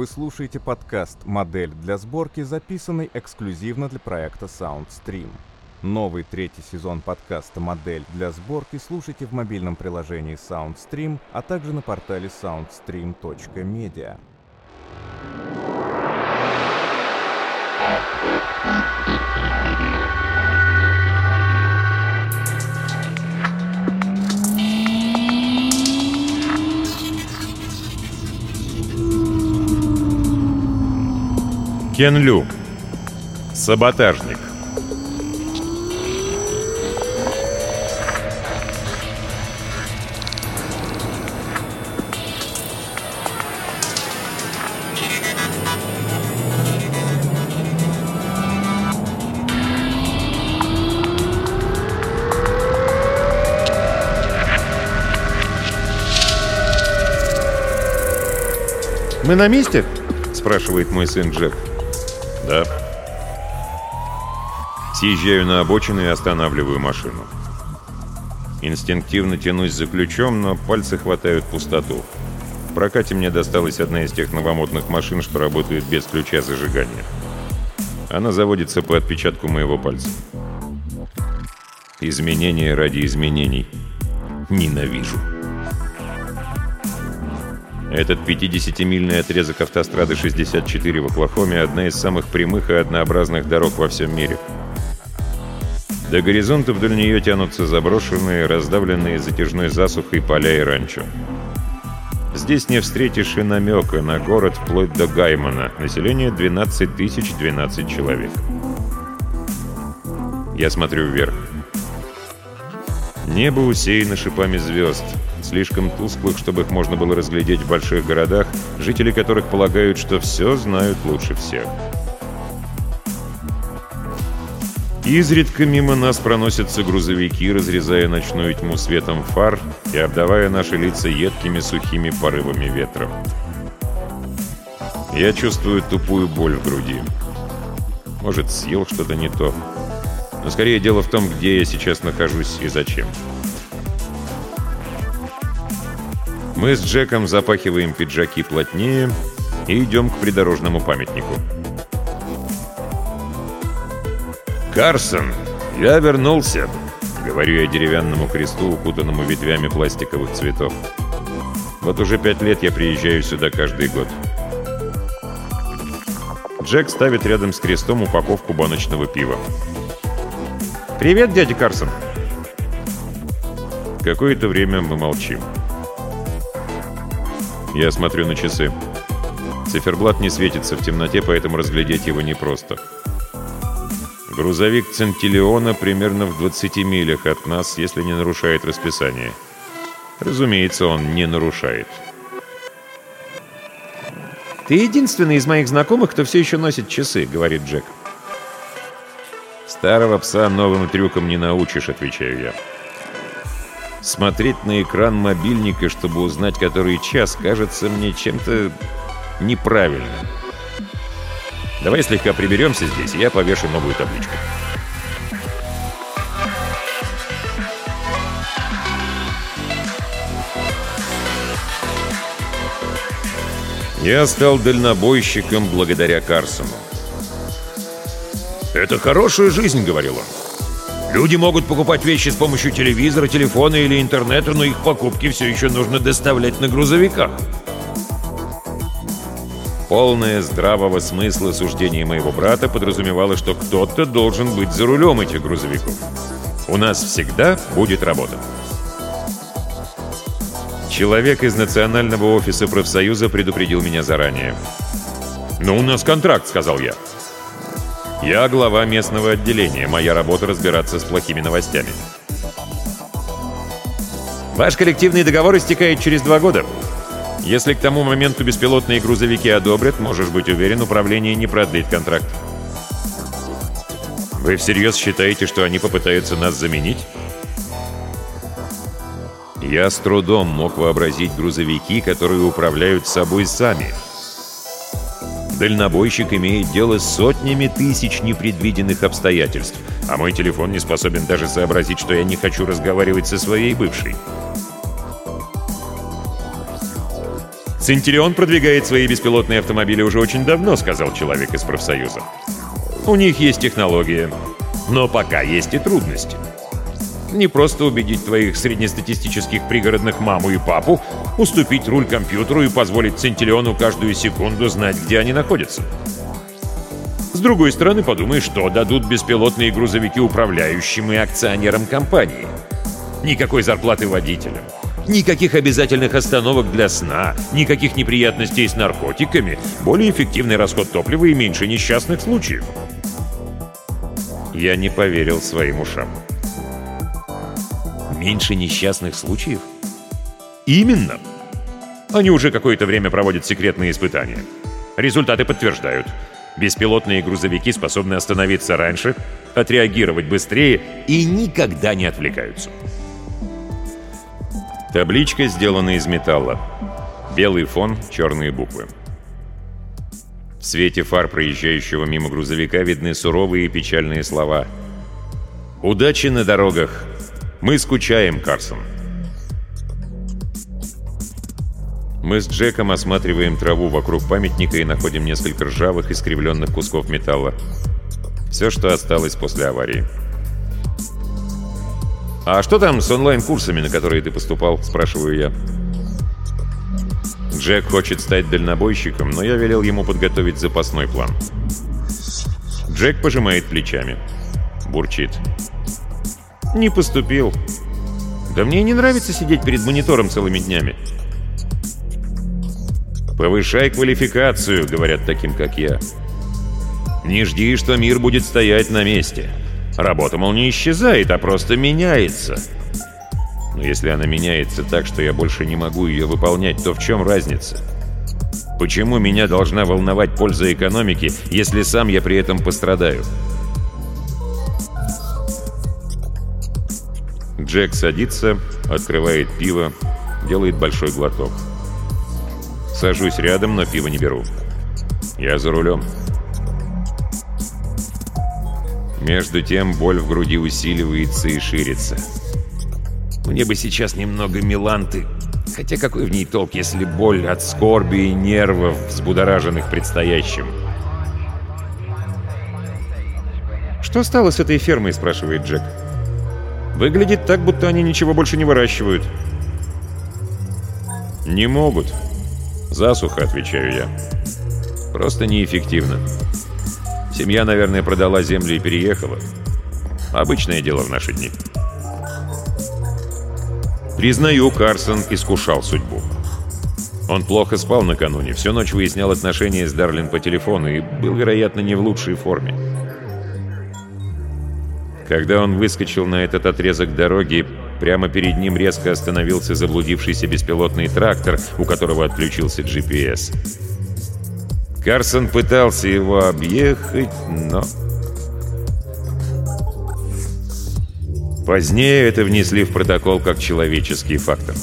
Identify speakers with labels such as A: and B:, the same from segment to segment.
A: Вы слушаете подкаст «Модель для сборки», записанный эксклюзивно для проекта SoundStream. Новый третий сезон подкаста «Модель для сборки» слушайте в мобильном приложении SoundStream, а также на портале soundstream.media.
B: Кен Лю. Саботажник.
C: «Мы на месте?»
B: — спрашивает мой сын Джефф. «Да». Съезжаю на обочину и останавливаю машину. Инстинктивно тянусь за ключом, но пальцы хватают пустоту. В прокате мне досталась одна из тех новомодных машин, что работают без ключа зажигания. Она заводится по отпечатку моего пальца. Изменения ради изменений. Ненавижу. Этот 50-мильный отрезок автострады 64 в Оклахоме – одна из самых прямых и однообразных дорог во всем мире. До горизонта вдоль нее тянутся заброшенные, раздавленные затяжной засухой поля и ранчо. Здесь не встретишь и намека на город вплоть до Гаймана. Население 12 тысяч 12 человек. Я смотрю вверх. Небо усеяно шипами звезд, слишком тусклых, чтобы их можно было разглядеть в больших городах, жители которых полагают, что все знают лучше всех. Изредка мимо нас проносятся грузовики, разрезая ночную тьму светом фар и обдавая наши лица едкими сухими порывами ветра. Я чувствую тупую боль в груди. Может, съел что-то не то. Но скорее дело в том, где я сейчас нахожусь и зачем. Мы с Джеком запахиваем пиджаки плотнее и идем к придорожному памятнику. «Карсон, я вернулся!» — говорю я деревянному кресту, укутанному ветвями пластиковых цветов. Вот уже пять лет я приезжаю сюда каждый год. Джек ставит рядом с крестом упаковку баночного пива.
C: «Привет, дядя Карсон!»
B: Какое-то время мы молчим. Я смотрю на часы. Циферблат не светится в темноте, поэтому разглядеть его непросто. Грузовик Центиллиона примерно в 20 милях от нас, если не нарушает расписание. Разумеется, он не нарушает.
C: «Ты единственный из моих знакомых, кто все еще носит часы», — говорит Джек.
B: «Старого пса новым трюком не научишь», — отвечаю я. Смотреть на экран мобильника, чтобы узнать, который час, кажется мне чем-то неправильным. Давай слегка приберемся здесь, и я повешу новую табличку. Я стал дальнобойщиком благодаря Карсону. «Это хорошая жизнь», — говорил он. «Люди могут покупать вещи с помощью телевизора, телефона или интернета, но их покупки все еще нужно доставлять на грузовиках». Полное здравого смысла суждение моего брата подразумевало, что кто-то должен быть за рулем этих грузовиков. У нас всегда будет работа. Человек из Национального офиса профсоюза предупредил меня заранее. «Ну, у нас контракт», — сказал я. «Я глава местного отделения. Моя работа — разбираться с плохими новостями».
C: «Ваш коллективный договор истекает через два года»,
B: если к тому моменту беспилотные грузовики одобрят, можешь быть уверен, управление не продлит контракт. Вы всерьез считаете, что они попытаются нас заменить? Я с трудом мог вообразить грузовики, которые управляют собой сами. Дальнобойщик имеет дело с сотнями тысяч непредвиденных обстоятельств, а мой телефон не способен даже сообразить, что я не хочу разговаривать со своей бывшей. «Центурион продвигает свои беспилотные автомобили уже очень давно», — сказал человек из профсоюза. «У них есть технология, но пока есть и трудности. Не просто убедить твоих среднестатистических пригородных маму и папу уступить руль компьютеру и позволить Центилиону каждую секунду знать, где они находятся. С другой стороны, подумай, что дадут беспилотные грузовики управляющим и акционерам компании. Никакой зарплаты водителям. Никаких обязательных остановок для сна, никаких неприятностей с наркотиками, более эффективный расход топлива и меньше несчастных случаев. Я не поверил своим ушам. Меньше несчастных случаев? Именно! Они уже какое-то время проводят секретные испытания. Результаты подтверждают. Беспилотные грузовики способны остановиться раньше, отреагировать быстрее и никогда не отвлекаются. Табличка сделана из металла. Белый фон, черные буквы. В свете фар проезжающего мимо грузовика видны суровые и печальные слова. «Удачи на дорогах! Мы скучаем, Карсон!» Мы с Джеком осматриваем траву вокруг памятника и находим несколько ржавых, искривленных кусков металла. Все, что осталось после аварии. «А что там с онлайн-курсами, на которые ты поступал?» – спрашиваю я. Джек хочет стать дальнобойщиком, но я велел ему подготовить запасной план. Джек пожимает плечами. Бурчит. «Не поступил. Да мне не нравится сидеть перед монитором целыми днями. «Повышай квалификацию», — говорят таким, как я. «Не жди, что мир будет стоять на месте. Работа, мол, не исчезает, а просто меняется». Но если она меняется так, что я больше не могу ее выполнять, то в чем разница? Почему меня должна волновать польза экономики, если сам я при этом пострадаю? Джек садится, открывает пиво, делает большой глоток. Сажусь рядом, но пиво не беру. Я за рулем. Между тем боль в груди усиливается и ширится. Мне бы сейчас немного меланты. Хотя какой в ней толк, если боль от скорби и нервов, взбудораженных предстоящим? «Что стало с этой фермой?» – спрашивает Джек. «Выглядит так, будто они ничего больше не выращивают». «Не могут», «Засуха», — отвечаю я. «Просто неэффективно. Семья, наверное, продала землю и переехала. Обычное дело в наши дни». Признаю, Карсон искушал судьбу. Он плохо спал накануне, всю ночь выяснял отношения с Дарлин по телефону и был, вероятно, не в лучшей форме. Когда он выскочил на этот отрезок дороги, прямо перед ним резко остановился заблудившийся беспилотный трактор, у которого отключился GPS. Карсон пытался его объехать, но... Позднее это внесли в протокол как человеческий фактор.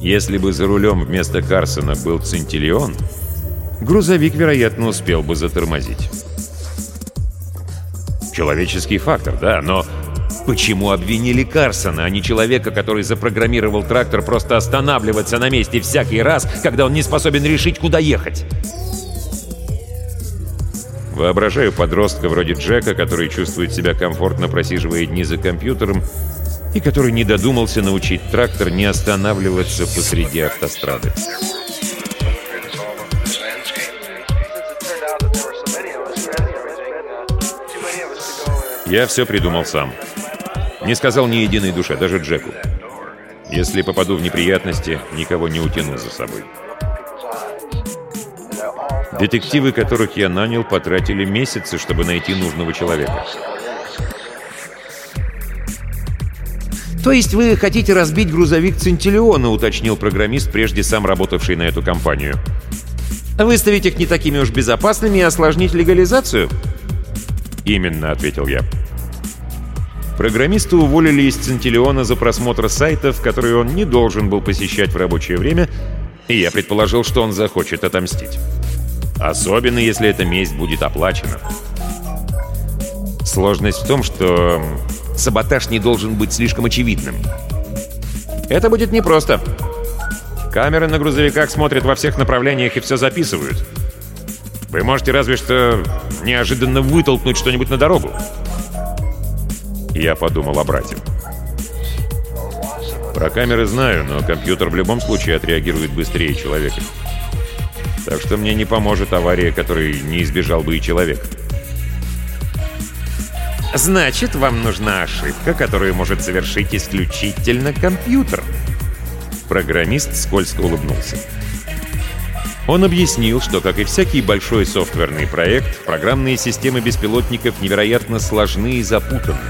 B: Если бы за рулем вместо Карсона был Центиллион, грузовик, вероятно, успел бы затормозить. Человеческий фактор, да, но почему обвинили Карсона, а не человека, который запрограммировал трактор просто останавливаться на месте всякий раз, когда он не способен решить, куда ехать? Воображаю подростка вроде Джека, который чувствует себя комфортно, просиживая дни за компьютером, и который не додумался научить трактор не останавливаться посреди автострады. Я все придумал сам. Не сказал ни единой душе, даже Джеку. Если попаду в неприятности, никого не утяну за собой. Детективы, которых я нанял, потратили месяцы, чтобы найти нужного человека. «То есть вы хотите разбить грузовик Центиллиона?» — уточнил программист, прежде сам работавший на эту компанию. «Выставить их не такими уж безопасными и осложнить легализацию?» «Именно», — ответил я. Программиста уволили из Центиллиона за просмотр сайтов, которые он не должен был посещать в рабочее время, и я предположил, что он захочет отомстить. Особенно, если эта месть будет оплачена. Сложность в том, что саботаж не должен быть слишком очевидным. Это будет непросто.
C: Камеры на грузовиках смотрят во всех направлениях и все записывают. Вы можете разве что неожиданно вытолкнуть что-нибудь на дорогу. Я подумал о брате. Про камеры знаю, но компьютер в любом случае отреагирует быстрее человека. Так что мне не поможет авария, которой не избежал бы и человек. Значит, вам нужна ошибка, которую может совершить исключительно компьютер. Программист скользко улыбнулся. Он объяснил, что, как и всякий большой софтверный проект, программные системы беспилотников невероятно сложны и запутаны.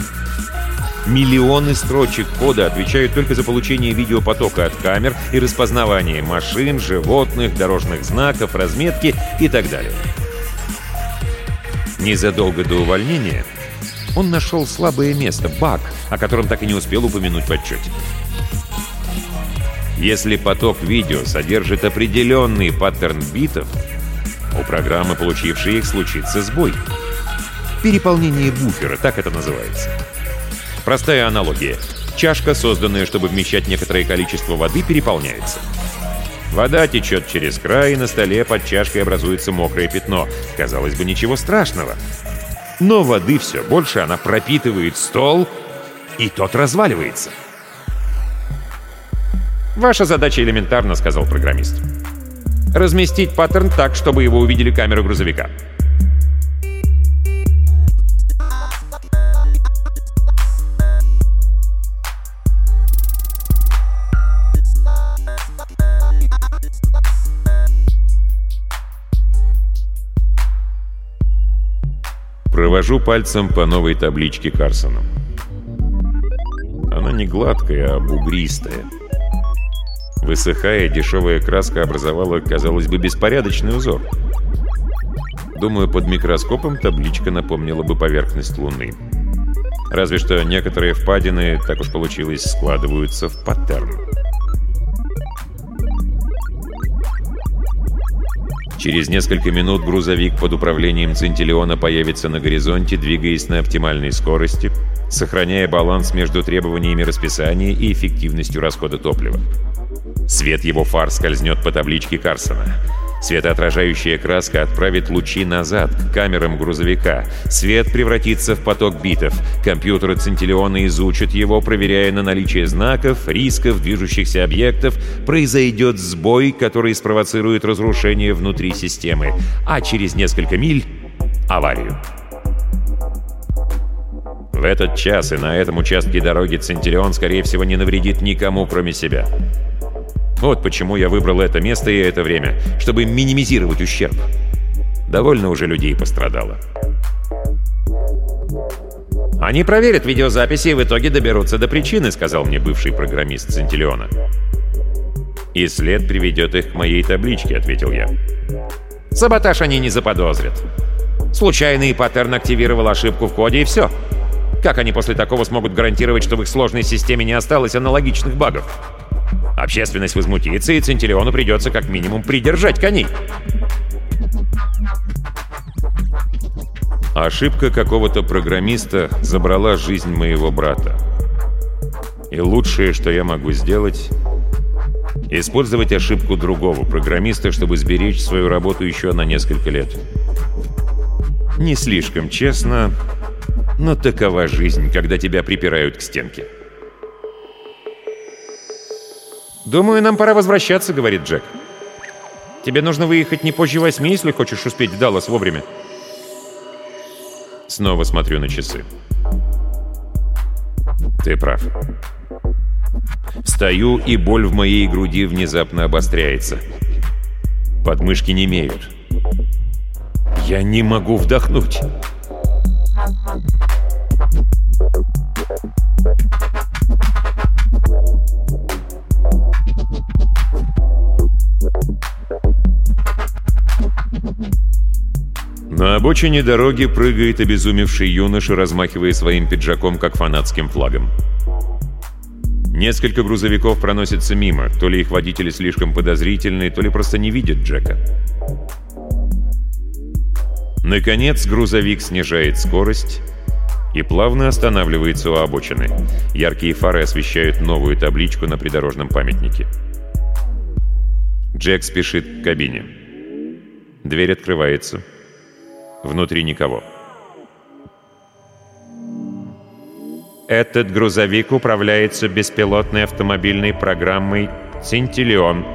C: Миллионы строчек кода отвечают только за получение видеопотока от камер и распознавание машин, животных, дорожных знаков, разметки и так далее. Незадолго до увольнения он нашел слабое место, баг, о котором так и не успел упомянуть в отчете. Если поток видео содержит определенный паттерн битов, у программы, получившей их, случится сбой. Переполнение буфера, так это называется. Простая аналогия. Чашка, созданная, чтобы вмещать некоторое количество воды, переполняется. Вода течет через край, и на столе под чашкой образуется мокрое пятно. Казалось бы, ничего страшного. Но воды все больше, она пропитывает стол, и тот разваливается. «Ваша задача элементарна», — сказал программист. «Разместить паттерн так, чтобы его увидели камеры грузовика».
B: Провожу пальцем по новой табличке Карсона. Она не гладкая, а бугристая. Высыхая, дешевая краска образовала, казалось бы, беспорядочный узор. Думаю, под микроскопом табличка напомнила бы поверхность Луны. Разве что некоторые впадины, так уж получилось, складываются в паттерн. Через несколько минут грузовик под управлением Центиллиона появится на горизонте, двигаясь на оптимальной скорости, сохраняя баланс между требованиями расписания и эффективностью расхода топлива. Свет его фар скользнет по табличке Карсона. Светоотражающая краска отправит лучи назад, к камерам грузовика. Свет превратится в поток битов. Компьютеры Центиллиона изучат его, проверяя на наличие знаков, рисков, движущихся объектов. Произойдет сбой, который спровоцирует разрушение внутри системы. А через несколько миль — аварию. В этот час и на этом участке дороги Центиллион, скорее всего, не навредит никому, кроме себя. Вот почему я выбрал это место и это время, чтобы минимизировать ущерб. Довольно уже людей пострадало.
C: «Они проверят видеозаписи и в итоге доберутся до причины», — сказал мне бывший программист Центиллиона.
B: «И след приведет их к моей табличке», — ответил я.
C: «Саботаж они не заподозрят. Случайный паттерн активировал ошибку в коде, и все. Как они после такого смогут гарантировать, что в их сложной системе не осталось аналогичных багов?» Общественность возмутится, и Центиллиону придется как минимум придержать коней.
B: Ошибка какого-то программиста забрала жизнь моего брата. И лучшее, что я могу сделать, использовать ошибку другого программиста, чтобы сберечь свою работу еще на несколько лет. Не слишком честно, но такова жизнь, когда тебя припирают к стенке.
C: «Думаю, нам пора возвращаться», — говорит Джек. «Тебе нужно выехать не позже восьми, если хочешь успеть в Даллас вовремя».
B: Снова смотрю на часы. Ты прав. Стою, и боль в моей груди внезапно обостряется. Подмышки не имеют. Я не могу вдохнуть. На обочине дороги прыгает обезумевший юноша, размахивая своим пиджаком, как фанатским флагом. Несколько грузовиков проносятся мимо, то ли их водители слишком подозрительные, то ли просто не видят Джека. Наконец грузовик снижает скорость и плавно останавливается у обочины. Яркие фары освещают новую табличку на придорожном памятнике. Джек спешит к кабине. Дверь открывается. Внутри никого. Этот грузовик управляется беспилотной автомобильной программой «Центиллион»,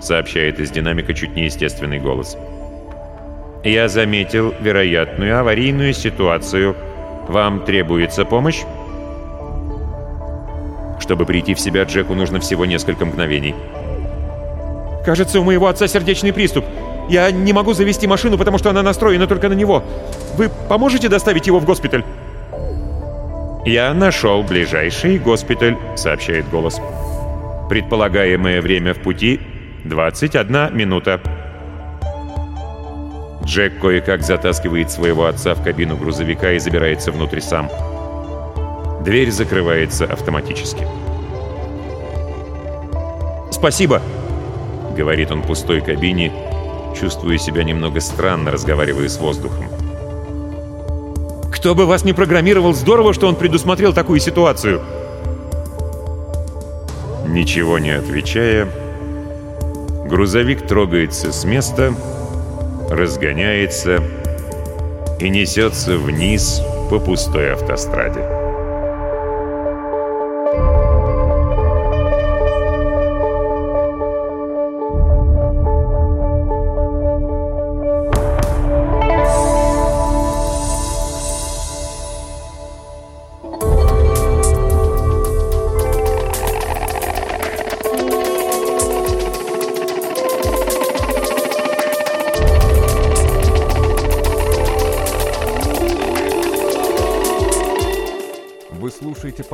B: сообщает из динамика чуть неестественный голос. «Я заметил вероятную аварийную ситуацию. Вам требуется помощь?» Чтобы прийти в себя, Джеку нужно всего несколько мгновений.
C: «Кажется, у моего отца сердечный приступ. Я не могу завести машину, потому что она настроена только на него. Вы поможете доставить его в госпиталь?»
B: «Я нашел ближайший госпиталь», — сообщает голос. «Предполагаемое время в пути — 21 минута». Джек кое-как затаскивает своего отца в кабину грузовика и забирается внутрь сам. Дверь закрывается автоматически.
C: «Спасибо», —
B: говорит он пустой кабине, чувствуя себя немного странно, разговаривая с воздухом.
C: «Кто бы вас не программировал, здорово, что он предусмотрел такую ситуацию!»
B: Ничего не отвечая, грузовик трогается с места, разгоняется и несется вниз по пустой автостраде.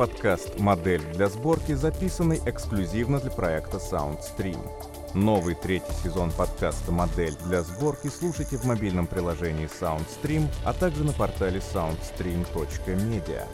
A: Подкаст «Модель для сборки», записанный эксклюзивно для проекта SoundStream. Новый третий сезон подкаста «Модель для сборки» слушайте в мобильном приложении SoundStream, а также на портале soundstream.media.